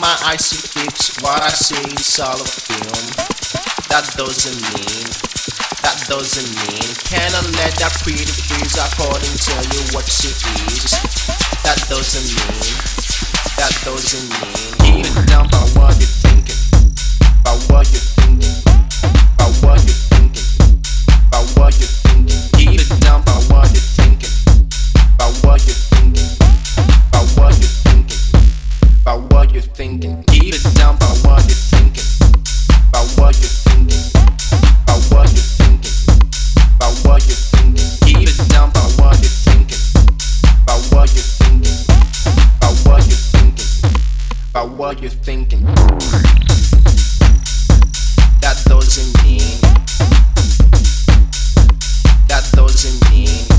my icy see what I see is all a film. That doesn't mean, that doesn't mean. Cannot let that pretty face according tell you what she is. about what you're thinking. That doesn't mean. That doesn't mean.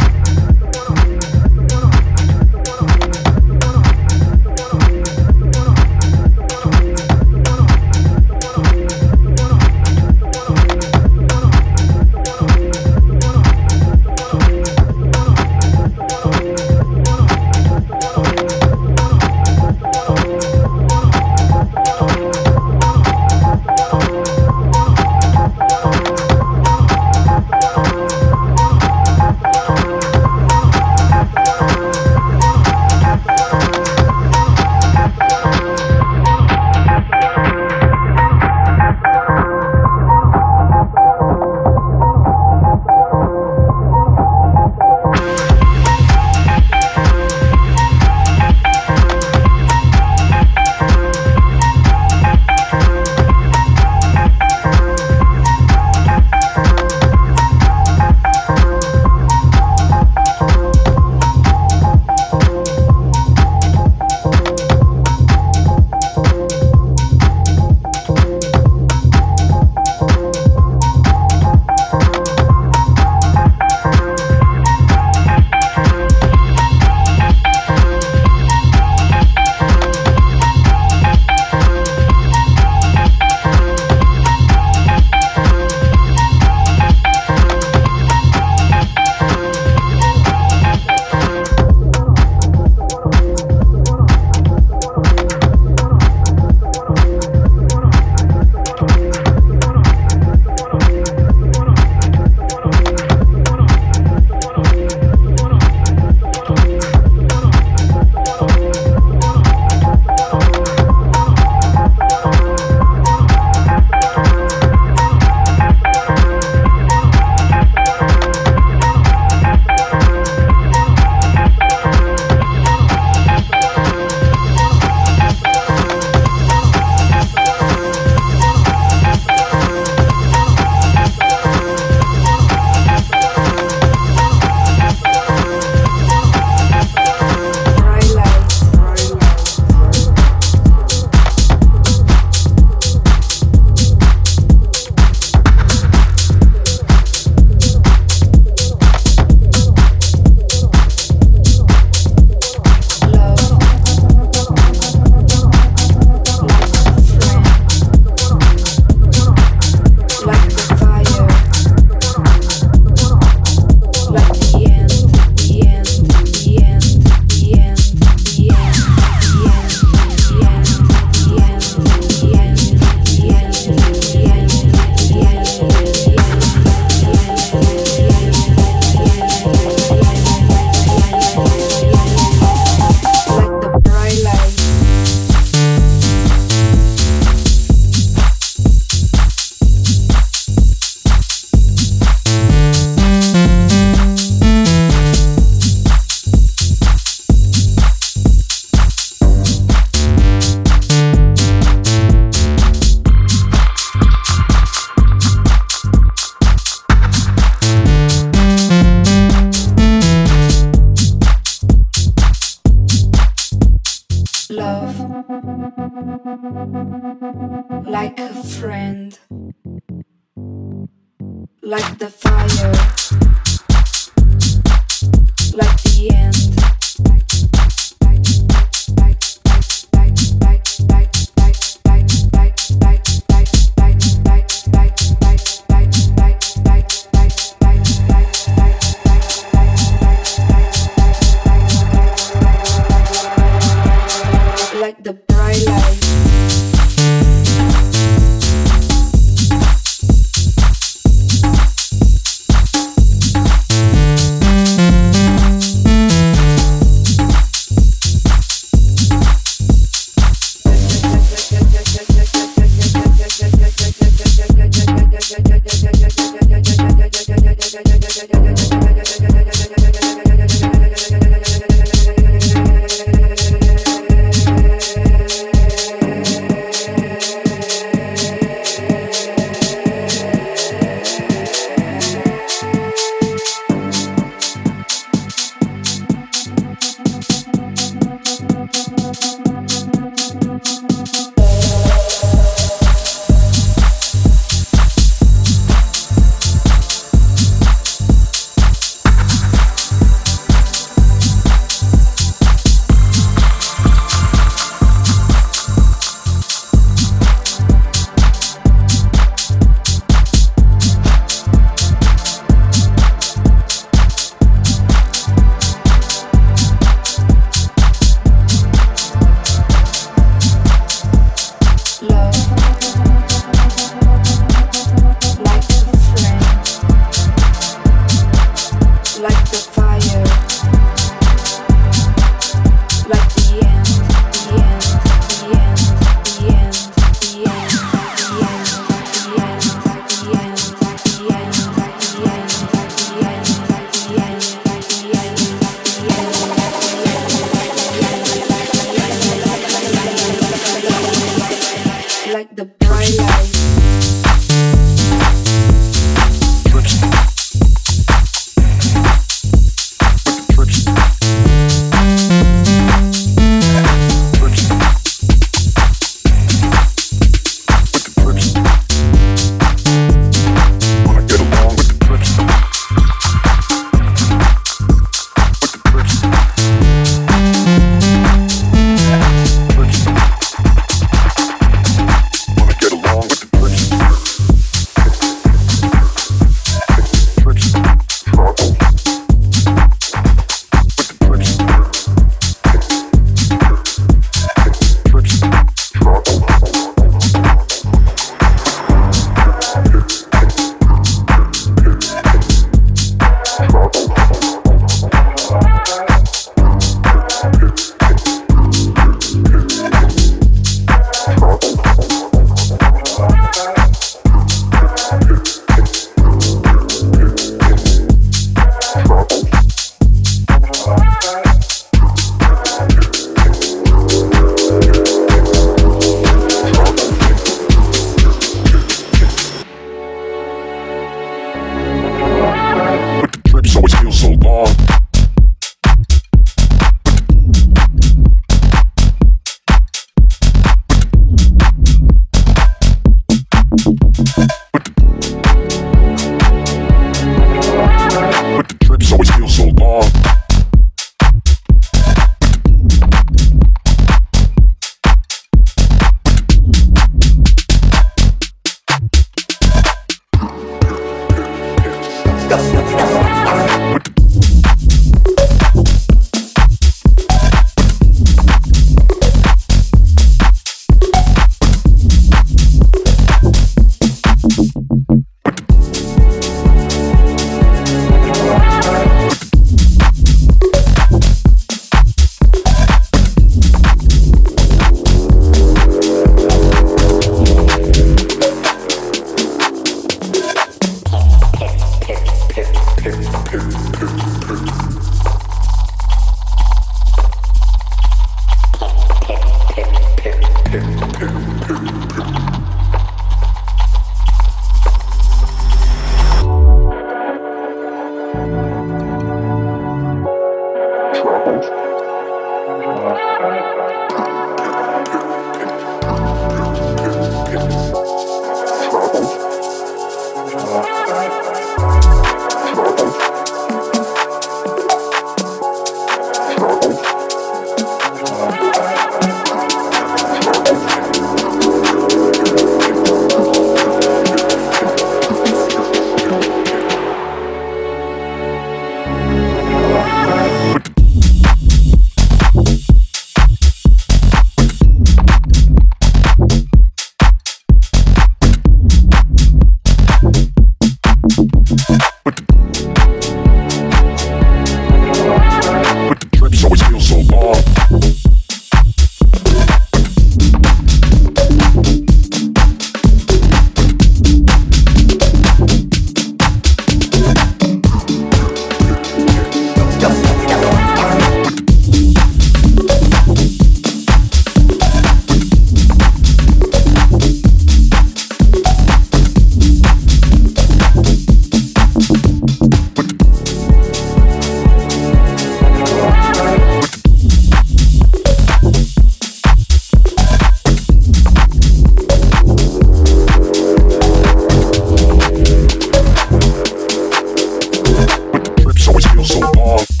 so long.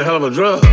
A hell of a drug.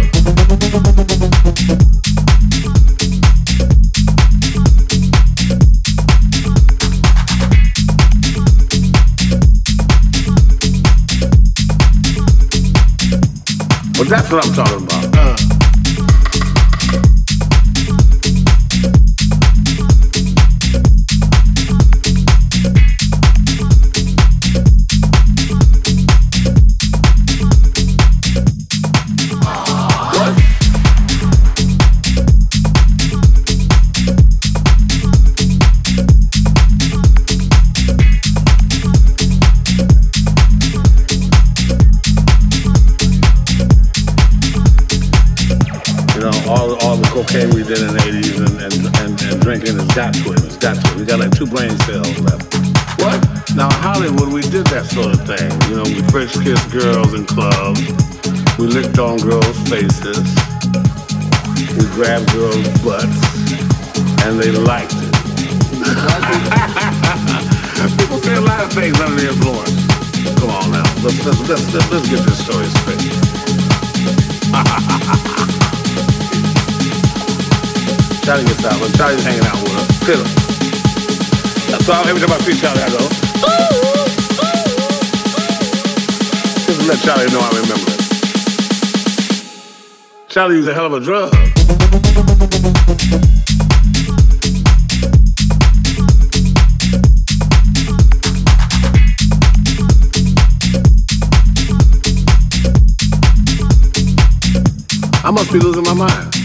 Cocaine we did in the 80s and, and, and, and drinking has got to it. It's got to it. We got like two brain cells left. What? Now, Hollywood, we did that sort of thing. You know, we French kissed girls in clubs. We licked on girls' faces. We grabbed girls' butts. And they liked it. People say a lot of things under the influence. Come on now. Let's, let's, let's, let's get this story straight. Charlie gets out, but Charlie's hanging out with her. Fiddle. So every time I see Charlie, I go, just let Charlie know I remember it. Charlie used a hell of a drug. I must be losing my mind.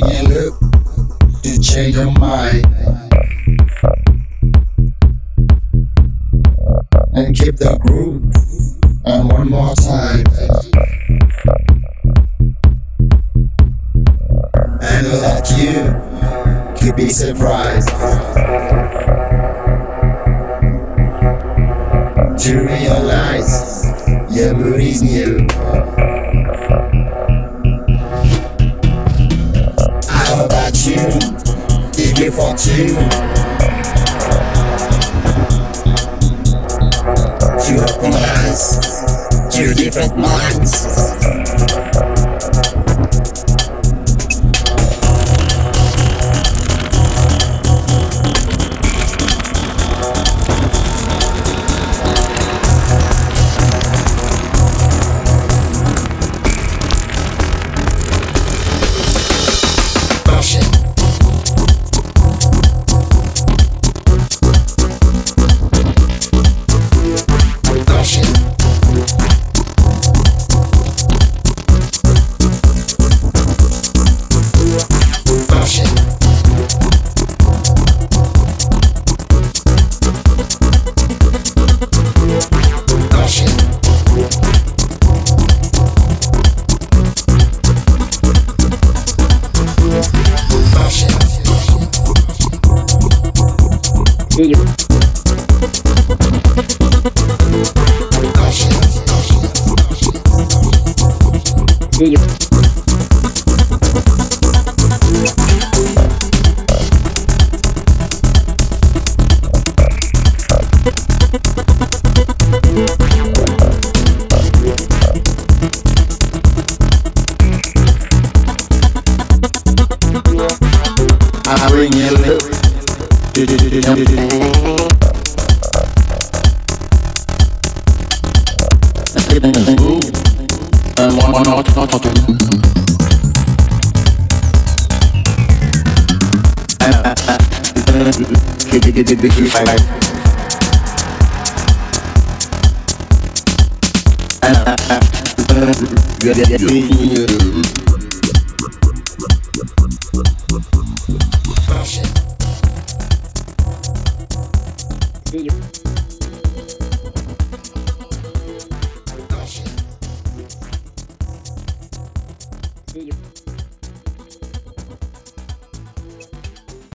Bring you up to change your mind and keep the groove. And one more time. I know that you could be surprised